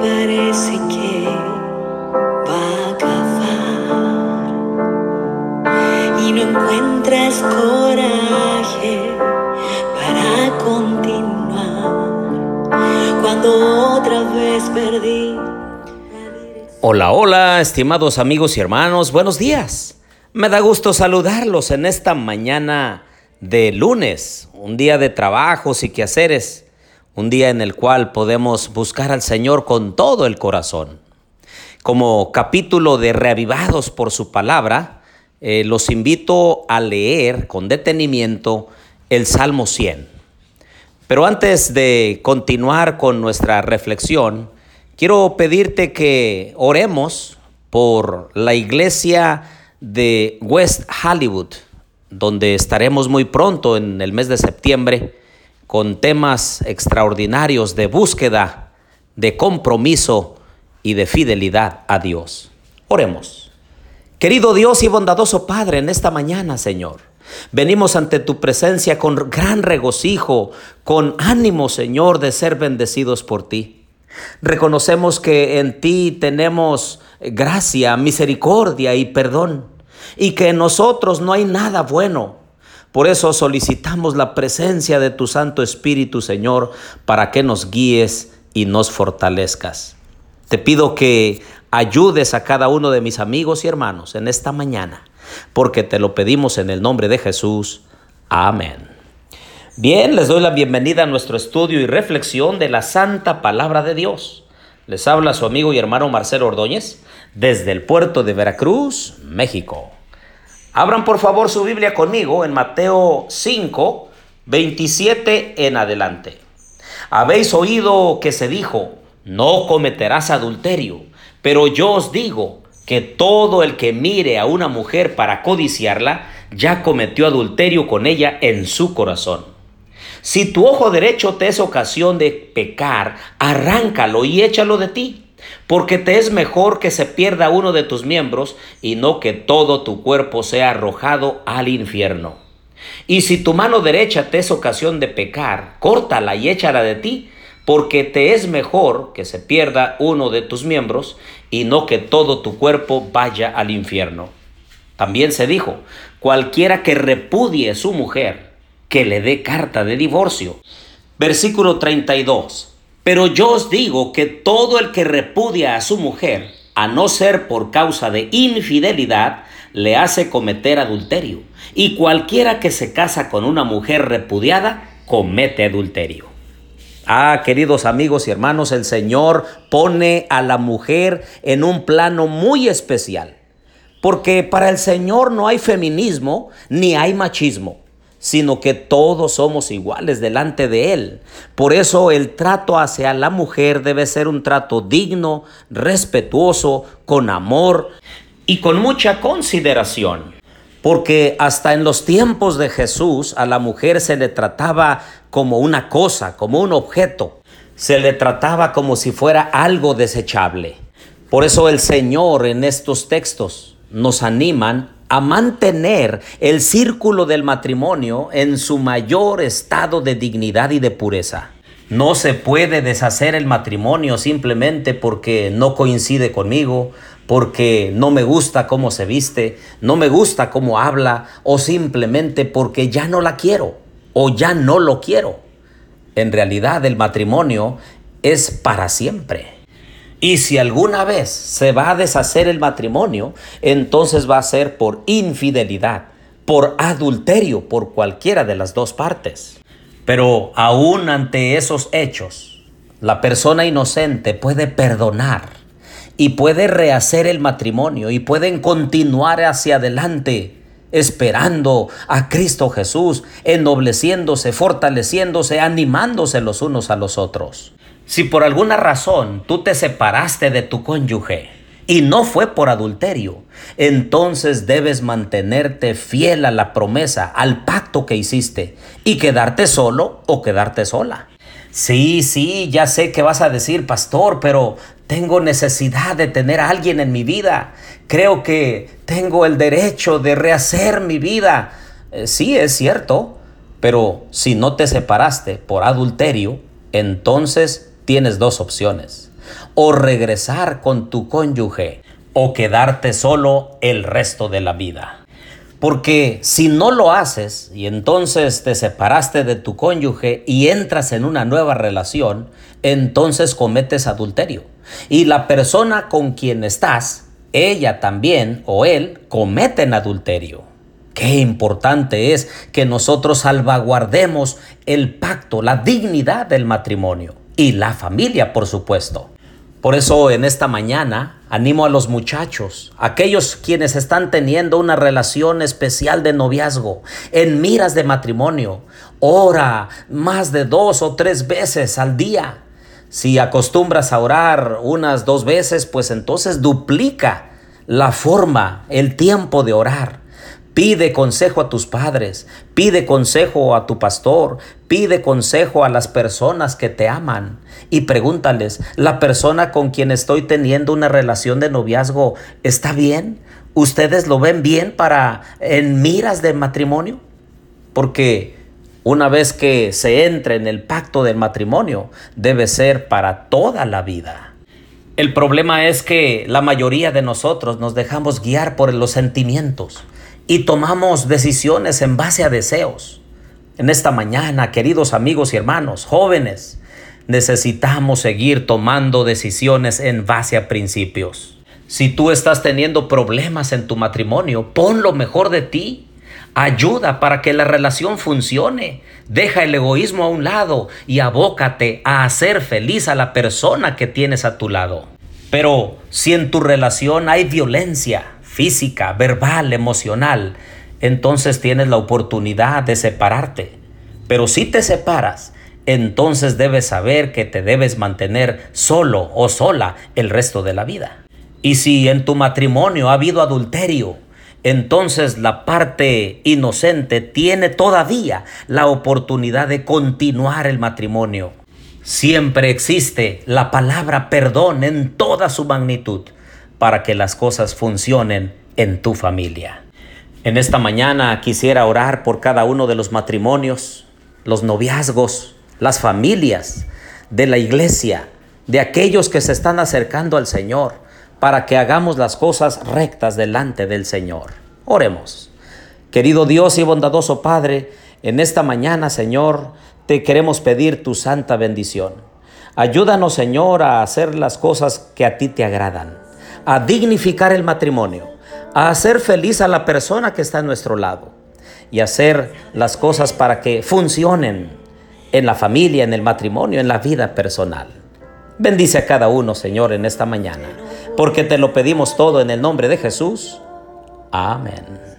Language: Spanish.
parece que va a acabar y no encuentras coraje para continuar cuando otra vez perdí. Hola, hola, estimados amigos y hermanos, buenos días. Me da gusto saludarlos en esta mañana de lunes, un día de trabajos y quehaceres, un día en el cual podemos buscar al Señor con todo el corazón. Como capítulo de Reavivados por su palabra, eh, los invito a leer con detenimiento el Salmo 100. Pero antes de continuar con nuestra reflexión, quiero pedirte que oremos por la iglesia de West Hollywood, donde estaremos muy pronto en el mes de septiembre con temas extraordinarios de búsqueda, de compromiso y de fidelidad a Dios. Oremos. Querido Dios y bondadoso Padre, en esta mañana, Señor, venimos ante tu presencia con gran regocijo, con ánimo, Señor, de ser bendecidos por ti. Reconocemos que en ti tenemos gracia, misericordia y perdón y que en nosotros no hay nada bueno. Por eso solicitamos la presencia de tu Santo Espíritu, Señor, para que nos guíes y nos fortalezcas. Te pido que ayudes a cada uno de mis amigos y hermanos en esta mañana, porque te lo pedimos en el nombre de Jesús. Amén. Bien, les doy la bienvenida a nuestro estudio y reflexión de la Santa Palabra de Dios. Les habla su amigo y hermano Marcelo Ordóñez desde el puerto de Veracruz, México. Abran por favor su Biblia conmigo en Mateo 5, 27 en adelante. Habéis oído que se dijo, no cometerás adulterio, pero yo os digo que todo el que mire a una mujer para codiciarla, ya cometió adulterio con ella en su corazón. Si tu ojo derecho te es ocasión de pecar, arráncalo y échalo de ti porque te es mejor que se pierda uno de tus miembros y no que todo tu cuerpo sea arrojado al infierno. Y si tu mano derecha te es ocasión de pecar, córtala y échala de ti, porque te es mejor que se pierda uno de tus miembros y no que todo tu cuerpo vaya al infierno. También se dijo, cualquiera que repudie su mujer, que le dé carta de divorcio. Versículo 32. Pero yo os digo que todo el que repudia a su mujer, a no ser por causa de infidelidad, le hace cometer adulterio. Y cualquiera que se casa con una mujer repudiada, comete adulterio. Ah, queridos amigos y hermanos, el Señor pone a la mujer en un plano muy especial. Porque para el Señor no hay feminismo ni hay machismo sino que todos somos iguales delante de Él. Por eso el trato hacia la mujer debe ser un trato digno, respetuoso, con amor y con mucha consideración. Porque hasta en los tiempos de Jesús a la mujer se le trataba como una cosa, como un objeto. Se le trataba como si fuera algo desechable. Por eso el Señor en estos textos nos animan a mantener el círculo del matrimonio en su mayor estado de dignidad y de pureza. No se puede deshacer el matrimonio simplemente porque no coincide conmigo, porque no me gusta cómo se viste, no me gusta cómo habla o simplemente porque ya no la quiero o ya no lo quiero. En realidad el matrimonio es para siempre. Y si alguna vez se va a deshacer el matrimonio, entonces va a ser por infidelidad, por adulterio, por cualquiera de las dos partes. Pero aún ante esos hechos, la persona inocente puede perdonar y puede rehacer el matrimonio y pueden continuar hacia adelante esperando a Cristo Jesús, ennobleciéndose, fortaleciéndose, animándose los unos a los otros. Si por alguna razón tú te separaste de tu cónyuge y no fue por adulterio, entonces debes mantenerte fiel a la promesa, al pacto que hiciste y quedarte solo o quedarte sola. Sí, sí, ya sé que vas a decir, pastor, pero tengo necesidad de tener a alguien en mi vida. Creo que tengo el derecho de rehacer mi vida. Eh, sí, es cierto, pero si no te separaste por adulterio, entonces tienes dos opciones. o regresar con tu cónyuge, o quedarte solo el resto de la vida. Porque si no lo haces y entonces te separaste de tu cónyuge y entras en una nueva relación, entonces cometes adulterio. Y la persona con quien estás, ella también o él cometen adulterio. Qué importante es que nosotros salvaguardemos el pacto, la dignidad del matrimonio y la familia, por supuesto. Por eso en esta mañana animo a los muchachos, aquellos quienes están teniendo una relación especial de noviazgo, en miras de matrimonio, ora más de dos o tres veces al día. Si acostumbras a orar unas dos veces, pues entonces duplica la forma, el tiempo de orar. Pide consejo a tus padres, pide consejo a tu pastor, pide consejo a las personas que te aman y pregúntales, ¿la persona con quien estoy teniendo una relación de noviazgo está bien? ¿Ustedes lo ven bien para en miras de matrimonio? Porque una vez que se entre en el pacto del matrimonio, debe ser para toda la vida. El problema es que la mayoría de nosotros nos dejamos guiar por los sentimientos y tomamos decisiones en base a deseos. En esta mañana, queridos amigos y hermanos, jóvenes, necesitamos seguir tomando decisiones en base a principios. Si tú estás teniendo problemas en tu matrimonio, pon lo mejor de ti. Ayuda para que la relación funcione. Deja el egoísmo a un lado y abócate a hacer feliz a la persona que tienes a tu lado. Pero si en tu relación hay violencia, física, verbal, emocional, entonces tienes la oportunidad de separarte. Pero si te separas, entonces debes saber que te debes mantener solo o sola el resto de la vida. Y si en tu matrimonio ha habido adulterio, entonces la parte inocente tiene todavía la oportunidad de continuar el matrimonio. Siempre existe la palabra perdón en toda su magnitud para que las cosas funcionen en tu familia. En esta mañana quisiera orar por cada uno de los matrimonios, los noviazgos, las familias de la iglesia, de aquellos que se están acercando al Señor, para que hagamos las cosas rectas delante del Señor. Oremos. Querido Dios y bondadoso Padre, en esta mañana, Señor, te queremos pedir tu santa bendición. Ayúdanos, Señor, a hacer las cosas que a ti te agradan a dignificar el matrimonio, a hacer feliz a la persona que está a nuestro lado y hacer las cosas para que funcionen en la familia, en el matrimonio, en la vida personal. Bendice a cada uno, Señor, en esta mañana, porque te lo pedimos todo en el nombre de Jesús. Amén.